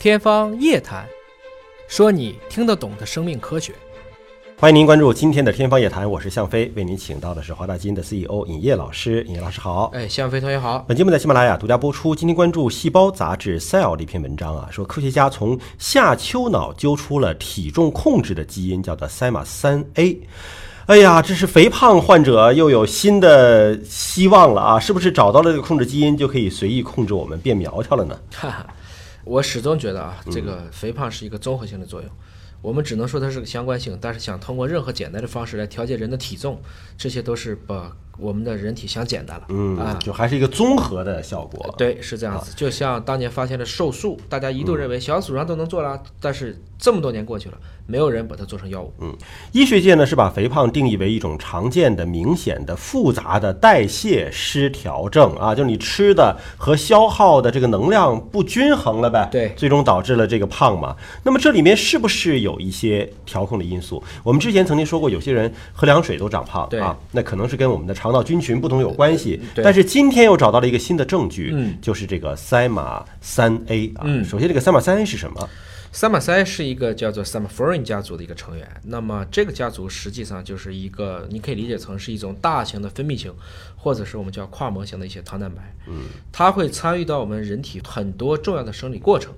天方夜谭，说你听得懂的生命科学。欢迎您关注今天的天方夜谭，我是向飞，为您请到的是华大基因的 CEO 尹烨老师。尹烨老师好。哎，向飞同学好。本节目在喜马拉雅独家播出。今天关注《细胞》杂志《Cell》的一篇文章啊，说科学家从下丘脑揪出了体重控制的基因，叫做赛马三 A。哎呀，这是肥胖患者又有新的希望了啊！是不是找到了这个控制基因，就可以随意控制我们变苗条了呢？哈哈，我始终觉得啊，这个肥胖是一个综合性的作用。我们只能说它是个相关性，但是想通过任何简单的方式来调节人的体重，这些都是把我们的人体想简单了。嗯啊，就还是一个综合的效果。对，是这样子。就像当年发现的瘦素，大家一度认为小鼠上都能做了，但是这么多年过去了，没有人把它做成药物。嗯，医学界呢是把肥胖定义为一种常见的、明显的、复杂的代谢失调症啊，就是你吃的和消耗的这个能量不均衡了呗。对最终导致了这个胖嘛。那么这里面是不是有一些调控的因素？我们之前曾经说过，有些人喝凉水都长胖对啊，那可能是跟我们的肠道菌群不同有关系。对但是今天又找到了一个新的证据，嗯就是这个赛马三 A 啊。嗯首先这个赛马三 A 是什么？萨马塞是一个叫做 Semaphore 家族的一个成员。那么这个家族实际上就是一个，你可以理解成是一种大型的分泌型，或者是我们叫跨膜型的一些糖蛋白。嗯，它会参与到我们人体很多重要的生理过程，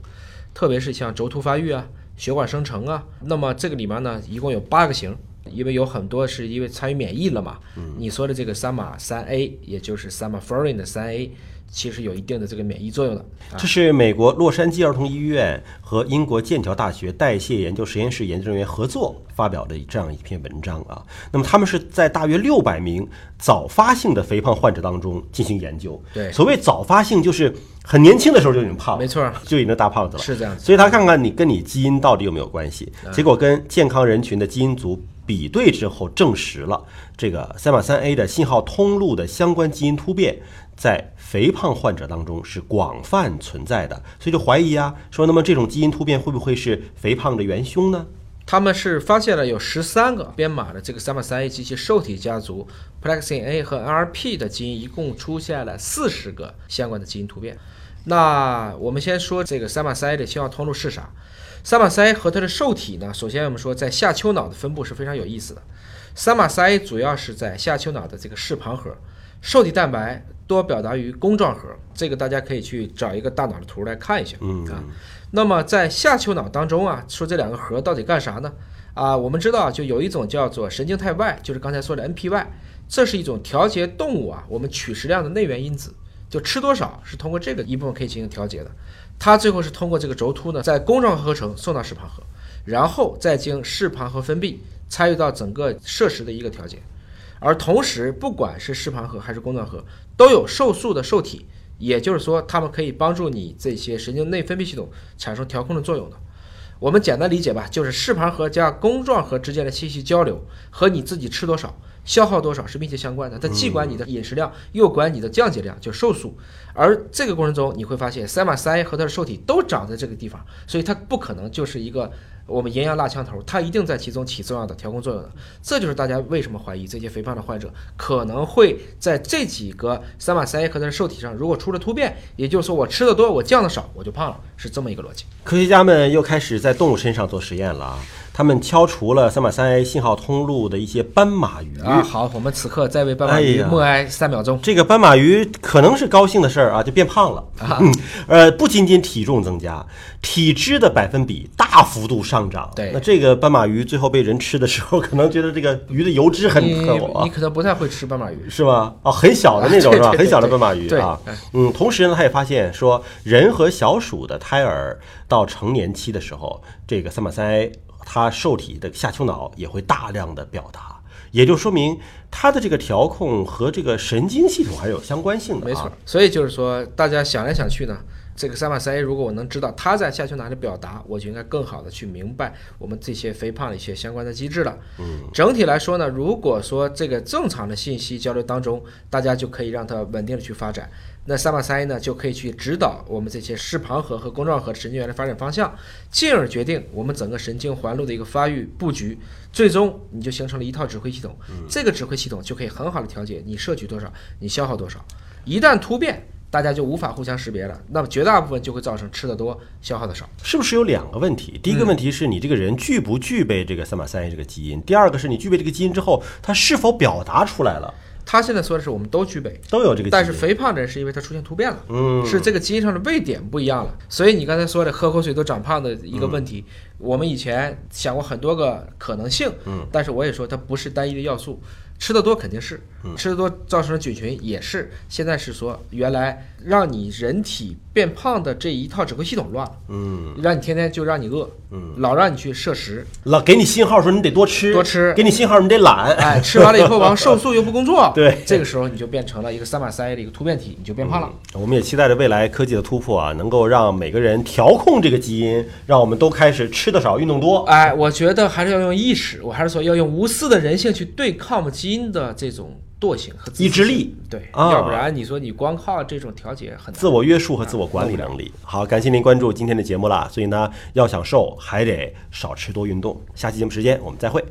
特别是像轴突发育啊、血管生成啊。那么这个里面呢，一共有八个型。因为有很多是因为参与免疫了嘛，你说的这个三马三 A，也就是三码 foreign 的三 A，其实有一定的这个免疫作用的。啊这是美国洛杉矶儿童医院和英国剑桥大学代谢研究实验室研究人员合作发表的这样一篇文章啊。那么他们是在大约六百名早发性的肥胖患者当中进行研究。对所谓早发性就是很年轻的时候就已经胖了，没错，就已经大胖子了。是这样子。所以他看看你跟你基因到底有没有关系，嗯结果跟健康人群的基因组比对之后，证实了这个赛马三 A 的信号通路的相关基因突变，在肥胖患者当中是广泛存在的，所以就怀疑啊，说那么这种基因突变会不会是肥胖的元凶呢？他们是发现了有十三个编码的这个三马三 A 及其受体家族 Plexin A 和 NRP 的基因，一共出现了四十个相关的基因突变。那我们先说这个三马三 A 的信号通路是啥？三马三 A 和它的受体呢？首先我们说在下丘脑的分布是非常有意思的。三马三 A 主要是在下丘脑的这个视旁核，受体蛋白多表达于弓状核，这个大家可以去找一个大脑的图来看一下。嗯啊，那么在下丘脑当中啊，说这两个核到底干啥呢？啊，我们知道就有一种叫做神经肽 Y，就是刚才说的 NPY，这是一种调节动物啊我们取食量的内源因子，就吃多少是通过这个一部分可以进行调节的。它最后是通过这个轴突呢，在弓状合成送到视旁核，然后再经视旁核分泌，参与到整个摄食的一个调节。而同时，不管是视盘核还是弓状核，都有受素的受体，也就是说，它们可以帮助你这些神经内分泌系统产生调控的作用的。我们简单理解吧，就是视盘核加弓状核之间的信息交流和你自己吃多少、消耗多少是密切相关的。它既管你的饮食量，又管你的降解量，就是瘦素。而这个过程中，你会发现赛马三 A 和它的受体都长在这个地方，所以它不可能就是一个我们营养辣枪头，它一定在其中起重要的调控作用的。这就是大家为什么怀疑这些肥胖的患者可能会在这几个三马三叶科的受体上，如果出了突变，也就是说我吃的多，我降的少，我就胖了，是这么一个逻辑。科学家们又开始在动物身上做实验了啊，他们敲除了三马三 A 信号通路的一些斑马鱼啊，好，我们此刻再为斑马鱼默哀三秒钟。这个斑马鱼可能是高兴的事儿啊，就变胖了啊。嗯，呃，不仅仅体重增加，体脂的百分比大幅度上涨。对那这个斑马鱼最后被人吃的时候，可能觉得这个鱼的油脂很你可我你可能不太会吃斑马鱼，是吗？哦，很小的那种啊对是吧？对很小的斑马鱼啊哎。嗯，同时呢，他也发现说，人和小鼠的胎儿到成年期的时候，这个三马三 A 它受体的下丘脑也会大量的表达，也就说明它的这个调控和这个神经系统还是有相关性的、啊。没错。所以就是说，大家想来想去呢，这个三马三 A，如果我能知道它在下丘脑的表达，我就应该更好的去明白我们这些肥胖的一些相关的机制了。嗯，整体来说呢，如果说这个正常的信息交流当中，大家就可以让它稳定的去发展。那三八三 A 呢，就可以去指导我们这些视旁核和弓状核神经元的发展方向，进而决定我们整个神经环路的一个发育布局。最终你就形成了一套指挥系统，这个指挥系统就可以很好的调节你摄取多少，你消耗多少。一旦突变，大家就无法互相识别了。那么绝大部分就会造成吃的多，消耗的少。是不是有两个问题？第一个问题是你这个人具不具备这个三马三 A 这个基因，第二个是你具备这个基因之后，它是否表达出来了，他现在说的是我们都具备，都有这个基因。但是肥胖的人是因为他出现突变了，嗯，是这个基因上的位点不一样了。所以你刚才说的喝口水都长胖的一个问题，我们以前想过很多个可能性，嗯，但是我也说它不是单一的要素。吃的多肯定是，吃的多造成的菌群也是。现在是说，原来让你人体变胖的这一套指挥系统乱了，嗯。让你天天就让你饿，嗯，老让你去摄食，老给你信号说你得多吃，多吃。给你信号你得懒，哎，吃完了以后完瘦素又不工作，对。这个时候你就变成了一个三马三 A 的一个突变体，你就变胖了。我们也期待着未来科技的突破啊，能够让每个人调控这个基因，让我们都开始吃的少，运动多。哎，我觉得还是要用意识，我还是说要用无私的人性去对抗基因的这种惰性和自意志力。对，啊要不然你说你光靠这种调节很难。自我约束和自我管理能力。好，感谢您关注今天的节目啦。所以呢，要想瘦，还得少吃多运动。下期节目时间我们再会。